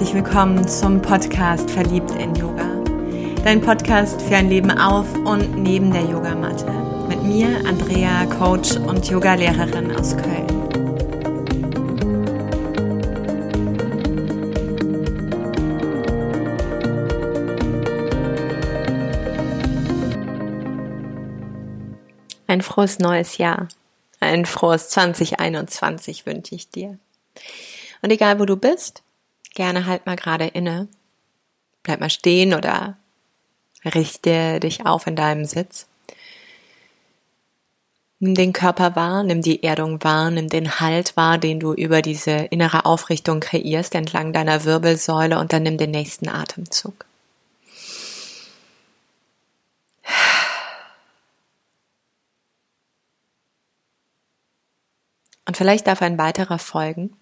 herzlich willkommen zum Podcast Verliebt in Yoga. Dein Podcast für ein Leben auf und neben der Yogamatte. Mit mir, Andrea, Coach und Yogalehrerin aus Köln. Ein frohes neues Jahr. Ein frohes 2021 wünsche ich dir. Und egal wo du bist, gerne halt mal gerade inne. Bleib mal stehen oder richte dich auf in deinem Sitz. Nimm den Körper wahr, nimm die Erdung wahr, nimm den Halt wahr, den du über diese innere Aufrichtung kreierst entlang deiner Wirbelsäule und dann nimm den nächsten Atemzug. Und vielleicht darf ein weiterer folgen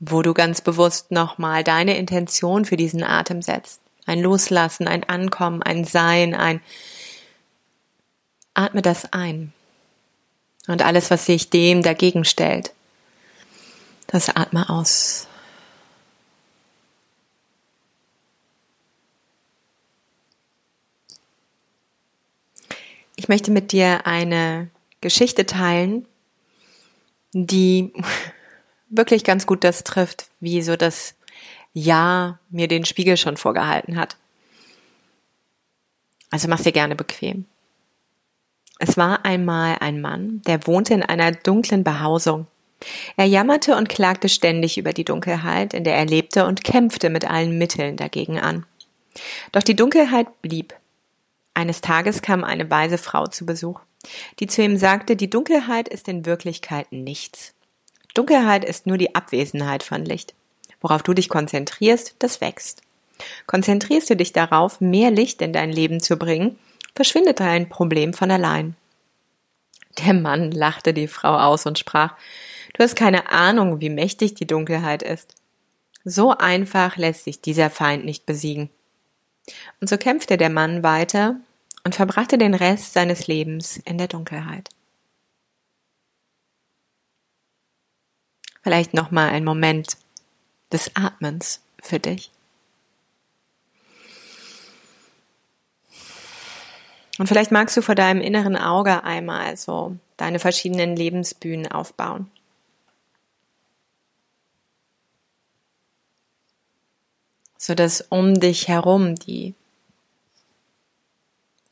wo du ganz bewusst nochmal deine Intention für diesen Atem setzt. Ein Loslassen, ein Ankommen, ein Sein, ein Atme das ein. Und alles, was sich dem dagegen stellt, das atme aus. Ich möchte mit dir eine Geschichte teilen, die wirklich ganz gut das trifft, wie so das Ja mir den Spiegel schon vorgehalten hat. Also mach's dir gerne bequem. Es war einmal ein Mann, der wohnte in einer dunklen Behausung. Er jammerte und klagte ständig über die Dunkelheit, in der er lebte und kämpfte mit allen Mitteln dagegen an. Doch die Dunkelheit blieb. Eines Tages kam eine weise Frau zu Besuch, die zu ihm sagte, die Dunkelheit ist in Wirklichkeit nichts. Dunkelheit ist nur die Abwesenheit von Licht. Worauf du dich konzentrierst, das wächst. Konzentrierst du dich darauf, mehr Licht in dein Leben zu bringen, verschwindet dein Problem von allein. Der Mann lachte die Frau aus und sprach, du hast keine Ahnung, wie mächtig die Dunkelheit ist. So einfach lässt sich dieser Feind nicht besiegen. Und so kämpfte der Mann weiter und verbrachte den Rest seines Lebens in der Dunkelheit. Vielleicht nochmal ein Moment des Atmens für dich. Und vielleicht magst du vor deinem inneren Auge einmal so deine verschiedenen Lebensbühnen aufbauen. So dass um dich herum die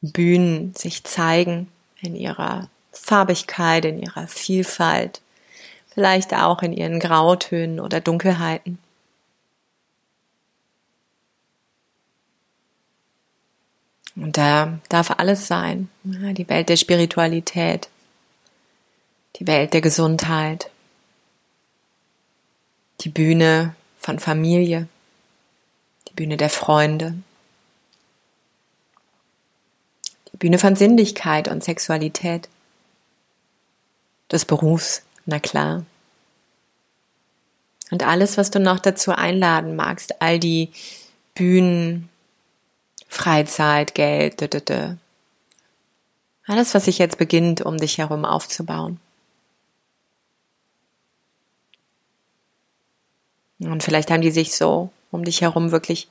Bühnen sich zeigen in ihrer Farbigkeit, in ihrer Vielfalt vielleicht auch in ihren Grautönen oder Dunkelheiten. Und da darf alles sein. Die Welt der Spiritualität, die Welt der Gesundheit, die Bühne von Familie, die Bühne der Freunde, die Bühne von Sinnlichkeit und Sexualität, des Berufs, na klar. Und alles, was du noch dazu einladen magst, all die Bühnen, Freizeit, Geld, d -d -d. alles, was sich jetzt beginnt, um dich herum aufzubauen. Und vielleicht haben die sich so um dich herum wirklich,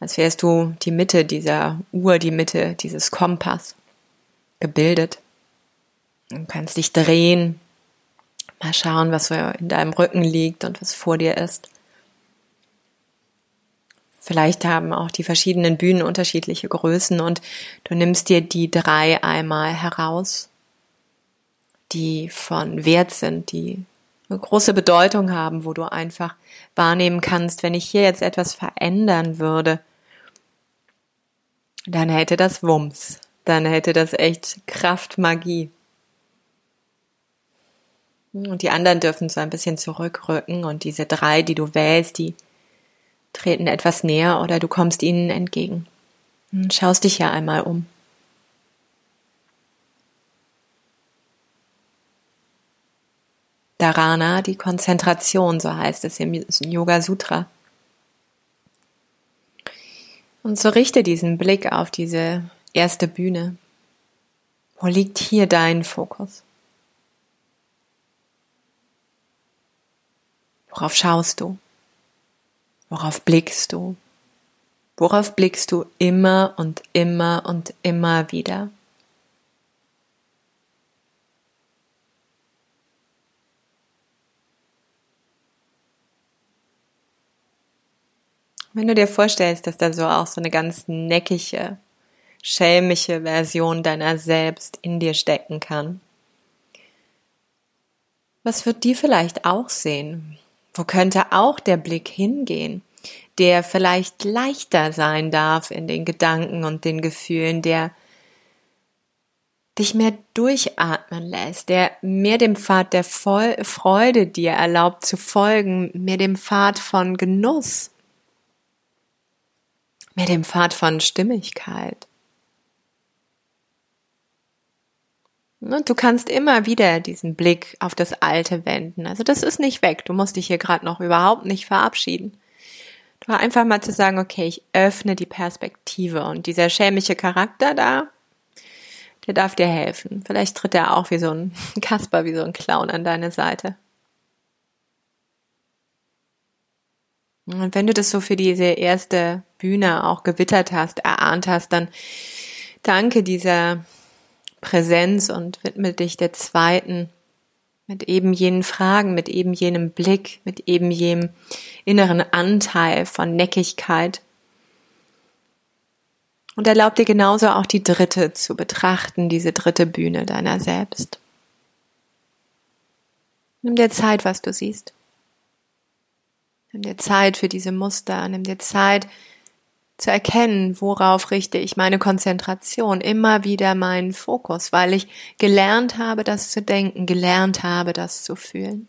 als wärst du die Mitte dieser Uhr, die Mitte dieses Kompass gebildet. Du kannst dich drehen, Mal schauen, was in deinem Rücken liegt und was vor dir ist. Vielleicht haben auch die verschiedenen Bühnen unterschiedliche Größen und du nimmst dir die drei einmal heraus, die von Wert sind, die eine große Bedeutung haben, wo du einfach wahrnehmen kannst, wenn ich hier jetzt etwas verändern würde, dann hätte das Wumms, dann hätte das echt Kraft, Magie. Und die anderen dürfen so ein bisschen zurückrücken und diese drei, die du wählst, die treten etwas näher oder du kommst ihnen entgegen. Und schaust dich ja einmal um. Dharana, die Konzentration, so heißt es im Yoga Sutra. Und so richte diesen Blick auf diese erste Bühne. Wo liegt hier dein Fokus? Worauf schaust du? Worauf blickst du? Worauf blickst du immer und immer und immer wieder? Wenn du dir vorstellst, dass da so auch so eine ganz neckige, schelmische Version deiner selbst in dir stecken kann, was wird die vielleicht auch sehen? Wo könnte auch der Blick hingehen, der vielleicht leichter sein darf in den Gedanken und den Gefühlen, der dich mehr durchatmen lässt, der mehr dem Pfad der Freude dir erlaubt zu folgen, mehr dem Pfad von Genuss, mehr dem Pfad von Stimmigkeit. Du kannst immer wieder diesen Blick auf das Alte wenden. Also das ist nicht weg. Du musst dich hier gerade noch überhaupt nicht verabschieden. Du einfach mal zu sagen, okay, ich öffne die Perspektive und dieser schämliche Charakter da, der darf dir helfen. Vielleicht tritt er auch wie so ein Kasper, wie so ein Clown an deine Seite. Und wenn du das so für diese erste Bühne auch gewittert hast, erahnt hast, dann danke dieser Präsenz und widme dich der zweiten mit eben jenen Fragen, mit eben jenem Blick, mit eben jenem inneren Anteil von Neckigkeit. Und erlaub dir genauso auch die dritte zu betrachten, diese dritte Bühne deiner selbst. Nimm dir Zeit, was du siehst. Nimm dir Zeit für diese Muster, nimm dir Zeit zu erkennen, worauf richte ich meine Konzentration, immer wieder meinen Fokus, weil ich gelernt habe, das zu denken, gelernt habe, das zu fühlen.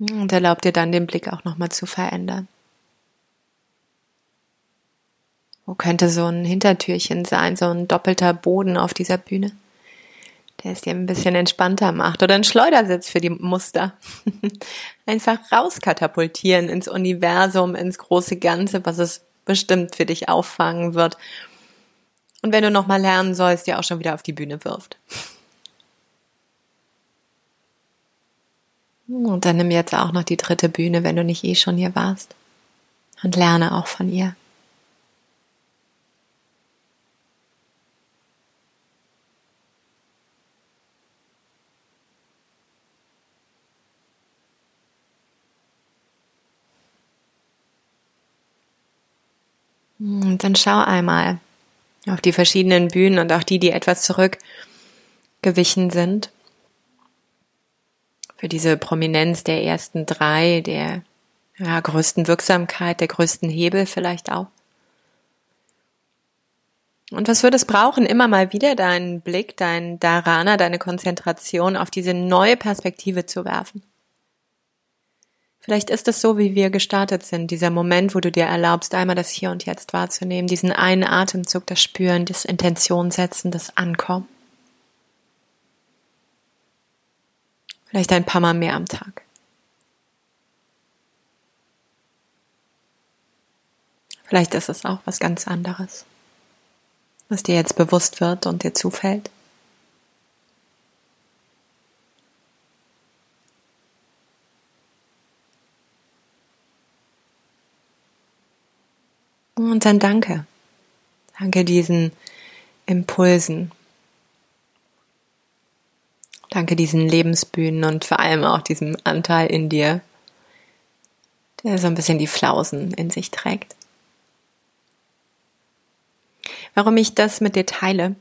Und erlaubt dir dann den Blick auch nochmal zu verändern. Wo könnte so ein Hintertürchen sein, so ein doppelter Boden auf dieser Bühne? Der es dir ein bisschen entspannter macht. Oder ein Schleudersitz für die Muster. Einfach rauskatapultieren ins Universum, ins große Ganze, was es bestimmt für dich auffangen wird. Und wenn du nochmal lernen sollst, dir auch schon wieder auf die Bühne wirft. Und dann nimm jetzt auch noch die dritte Bühne, wenn du nicht eh schon hier warst. Und lerne auch von ihr. Und dann schau einmal auf die verschiedenen Bühnen und auch die, die etwas zurückgewichen sind für diese Prominenz der ersten drei, der ja, größten Wirksamkeit, der größten Hebel vielleicht auch. Und was würde es brauchen, immer mal wieder deinen Blick, dein Dharana, deine Konzentration auf diese neue Perspektive zu werfen? Vielleicht ist es so, wie wir gestartet sind, dieser Moment, wo du dir erlaubst, einmal das Hier und Jetzt wahrzunehmen, diesen einen Atemzug, das Spüren, das Intention setzen, das Ankommen. Vielleicht ein paar Mal mehr am Tag. Vielleicht ist es auch was ganz anderes, was dir jetzt bewusst wird und dir zufällt. Und dann danke. Danke diesen Impulsen, Danke diesen Lebensbühnen und vor allem auch diesem Anteil in dir, der so ein bisschen die Flausen in sich trägt. Warum ich das mit dir teile?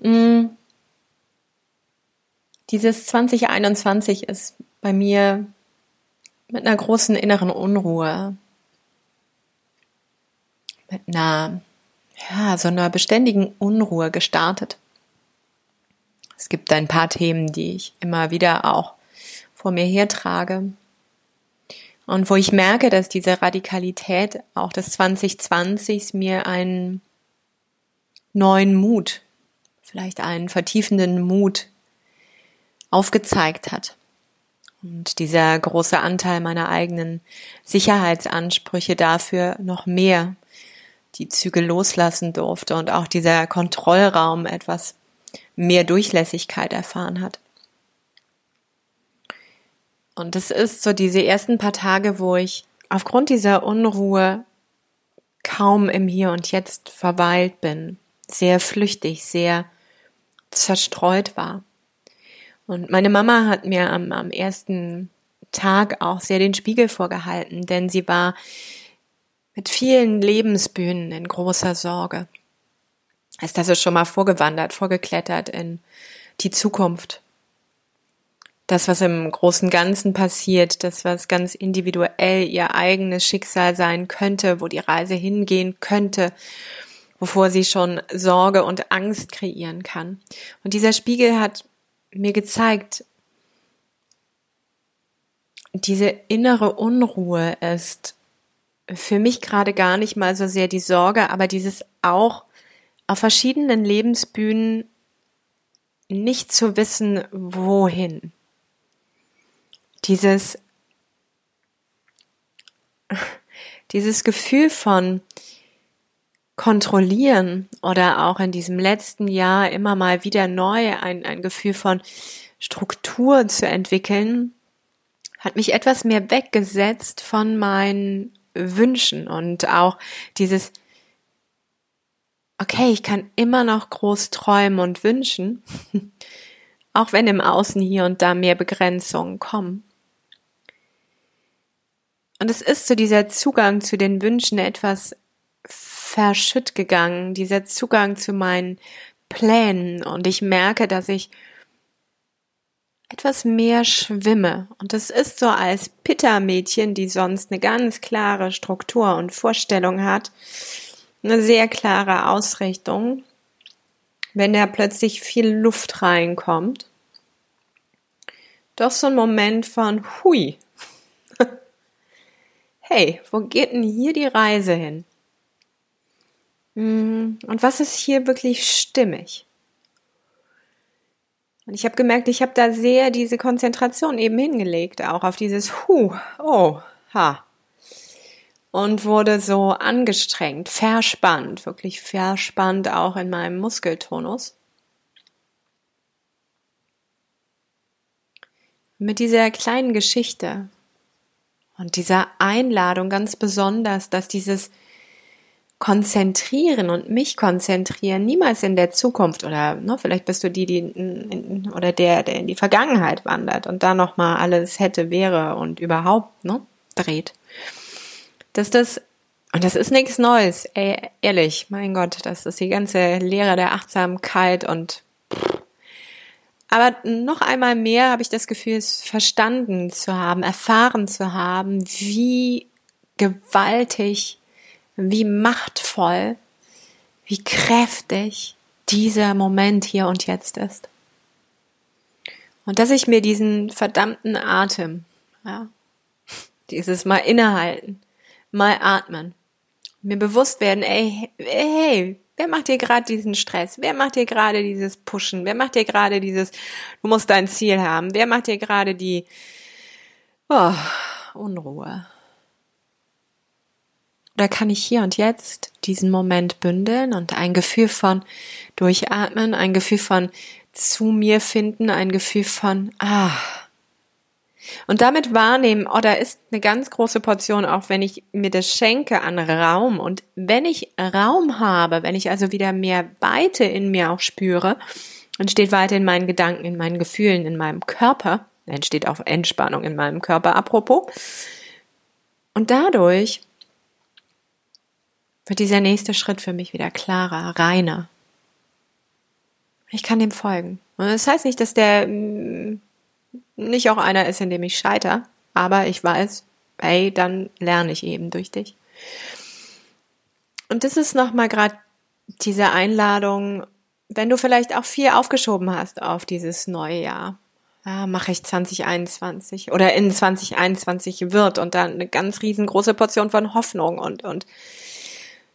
Hm. Dieses 2021 ist bei mir mit einer großen inneren Unruhe, mit einer, ja, so einer beständigen Unruhe gestartet. Es gibt ein paar Themen, die ich immer wieder auch vor mir hertrage. Und wo ich merke, dass diese Radikalität auch des 2020 mir einen neuen Mut, vielleicht einen vertiefenden Mut aufgezeigt hat. Und dieser große Anteil meiner eigenen Sicherheitsansprüche dafür noch mehr die Züge loslassen durfte und auch dieser Kontrollraum etwas mehr Durchlässigkeit erfahren hat. Und es ist so diese ersten paar Tage, wo ich aufgrund dieser Unruhe kaum im Hier und Jetzt verweilt bin, sehr flüchtig, sehr zerstreut war. Und meine Mama hat mir am, am ersten Tag auch sehr den Spiegel vorgehalten, denn sie war mit vielen Lebensbühnen in großer Sorge. Ist also schon mal vorgewandert, vorgeklettert in die Zukunft. Das, was im großen Ganzen passiert, das, was ganz individuell ihr eigenes Schicksal sein könnte, wo die Reise hingehen könnte, wovor sie schon Sorge und Angst kreieren kann. Und dieser Spiegel hat mir gezeigt, diese innere Unruhe ist für mich gerade gar nicht mal so sehr die Sorge, aber dieses auch auf verschiedenen Lebensbühnen nicht zu wissen, wohin. Dieses, dieses Gefühl von kontrollieren oder auch in diesem letzten Jahr immer mal wieder neu ein, ein Gefühl von Struktur zu entwickeln, hat mich etwas mehr weggesetzt von meinen Wünschen und auch dieses, okay, ich kann immer noch groß träumen und wünschen, auch wenn im Außen hier und da mehr Begrenzungen kommen. Und es ist so dieser Zugang zu den Wünschen etwas verschütt gegangen, dieser Zugang zu meinen Plänen. Und ich merke, dass ich etwas mehr schwimme. Und es ist so als Pitta-Mädchen, die sonst eine ganz klare Struktur und Vorstellung hat, eine sehr klare Ausrichtung, wenn da plötzlich viel Luft reinkommt. Doch so ein Moment von Hui. hey, wo geht denn hier die Reise hin? Hm, und was ist hier wirklich stimmig? Und ich habe gemerkt, ich habe da sehr diese Konzentration eben hingelegt, auch auf dieses Hu, oh, ha. Und wurde so angestrengt, verspannt, wirklich verspannt auch in meinem Muskeltonus. Mit dieser kleinen Geschichte und dieser Einladung ganz besonders, dass dieses konzentrieren und mich konzentrieren niemals in der Zukunft oder ne, vielleicht bist du die, die in, in, oder der, der in die Vergangenheit wandert und da noch mal alles hätte, wäre und überhaupt ne, dreht. Dass das und das ist nichts Neues, ey, ehrlich, mein Gott, das ist die ganze Lehre der Achtsamkeit und aber noch einmal mehr habe ich das Gefühl, es verstanden zu haben, erfahren zu haben, wie gewaltig wie machtvoll, wie kräftig dieser Moment hier und jetzt ist. Und dass ich mir diesen verdammten Atem, ja, dieses mal innehalten, mal atmen, mir bewusst werden, ey, hey, wer macht dir gerade diesen Stress? Wer macht dir gerade dieses Pushen? Wer macht dir gerade dieses, du musst dein Ziel haben? Wer macht dir gerade die oh, Unruhe? Oder kann ich hier und jetzt diesen Moment bündeln und ein Gefühl von Durchatmen, ein Gefühl von zu mir finden, ein Gefühl von Ah. Und damit wahrnehmen, oh, da ist eine ganz große Portion, auch wenn ich mir das schenke an Raum. Und wenn ich Raum habe, wenn ich also wieder mehr Weite in mir auch spüre, entsteht Weite in meinen Gedanken, in meinen Gefühlen, in meinem Körper, entsteht auch Entspannung in meinem Körper, apropos. Und dadurch wird dieser nächste Schritt für mich wieder klarer, reiner. Ich kann dem folgen. Und das heißt nicht, dass der mm, nicht auch einer ist, in dem ich scheiter, aber ich weiß, hey, dann lerne ich eben durch dich. Und das ist nochmal gerade diese Einladung, wenn du vielleicht auch viel aufgeschoben hast auf dieses neue Jahr. Ja, mache ich 2021 oder in 2021 wird und dann eine ganz riesengroße Portion von Hoffnung und, und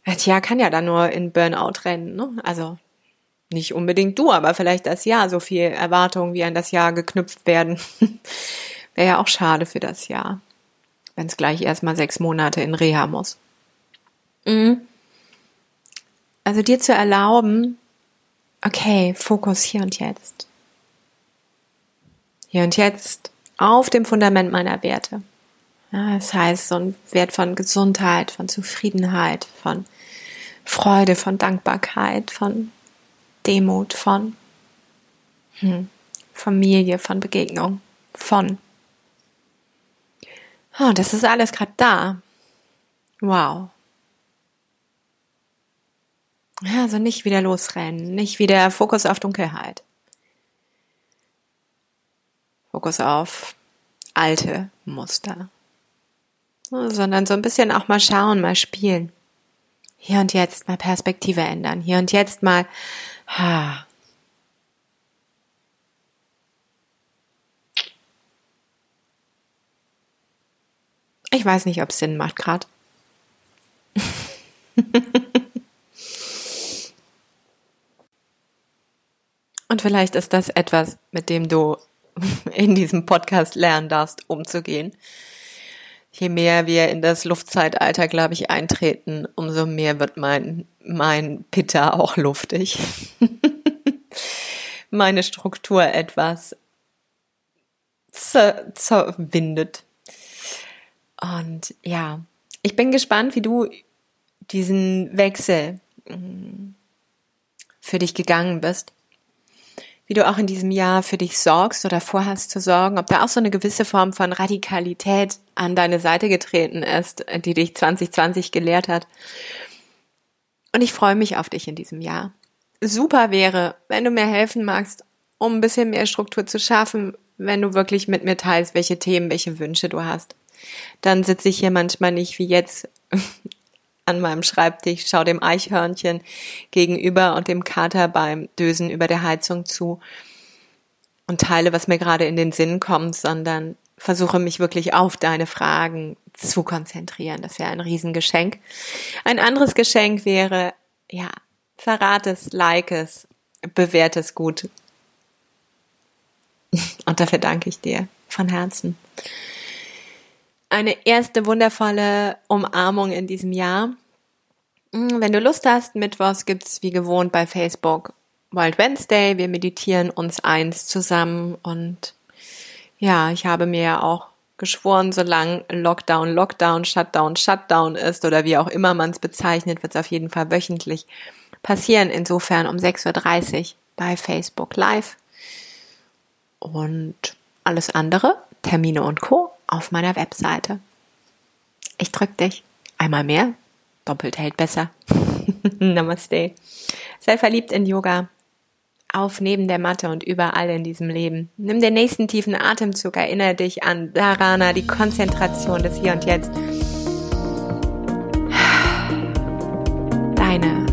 Jahr kann ja dann nur in Burnout rennen. Ne? Also nicht unbedingt du, aber vielleicht das Jahr. So viel Erwartungen wie an das Jahr geknüpft werden. Wäre ja auch schade für das Jahr. Wenn es gleich erstmal sechs Monate in Reha muss. Mhm. Also dir zu erlauben, okay, Fokus hier und jetzt. Hier und jetzt auf dem Fundament meiner Werte. Ja, das heißt, so ein Wert von Gesundheit, von Zufriedenheit, von Freude, von Dankbarkeit, von Demut, von hm, Familie, von Begegnung, von. Oh, das ist alles gerade da. Wow. Also nicht wieder losrennen, nicht wieder Fokus auf Dunkelheit. Fokus auf alte Muster. Sondern so ein bisschen auch mal schauen, mal spielen. Hier und jetzt mal Perspektive ändern. Hier und jetzt mal, ha, Ich weiß nicht, ob es Sinn macht gerade. Und vielleicht ist das etwas, mit dem du in diesem Podcast lernen darfst, umzugehen. Je mehr wir in das Luftzeitalter, glaube ich, eintreten, umso mehr wird mein, mein Pitter auch luftig. Meine Struktur etwas zerwindet. Und ja, ich bin gespannt, wie du diesen Wechsel mm, für dich gegangen bist. Wie du auch in diesem Jahr für dich sorgst oder vorhast zu sorgen, ob da auch so eine gewisse Form von Radikalität an deine Seite getreten ist, die dich 2020 gelehrt hat. Und ich freue mich auf dich in diesem Jahr. Super wäre, wenn du mir helfen magst, um ein bisschen mehr Struktur zu schaffen, wenn du wirklich mit mir teilst, welche Themen, welche Wünsche du hast dann sitze ich hier manchmal nicht wie jetzt an meinem Schreibtisch, schaue dem Eichhörnchen gegenüber und dem Kater beim Dösen über der Heizung zu und teile, was mir gerade in den Sinn kommt, sondern versuche mich wirklich auf deine Fragen zu konzentrieren. Das wäre ein Riesengeschenk. Ein anderes Geschenk wäre, ja, verrat es, like es, bewerte es gut. Und dafür danke ich dir von Herzen eine erste wundervolle Umarmung in diesem Jahr. Mm, wenn du Lust hast, Mittwochs gibt's wie gewohnt bei Facebook Wild Wednesday. Wir meditieren uns eins zusammen und ja, ich habe mir ja auch geschworen, solange Lockdown, Lockdown, Shutdown, Shutdown ist oder wie auch immer man es bezeichnet, wird es auf jeden Fall wöchentlich passieren. Insofern um 6.30 Uhr bei Facebook Live. Und alles andere, Termine und Co auf meiner Webseite. Ich drück dich. Einmal mehr. Doppelt hält besser. Namaste. Sei verliebt in Yoga. Auf neben der Matte und überall in diesem Leben. Nimm den nächsten tiefen Atemzug. Erinnere dich an Dharana, die Konzentration des Hier und Jetzt. Deine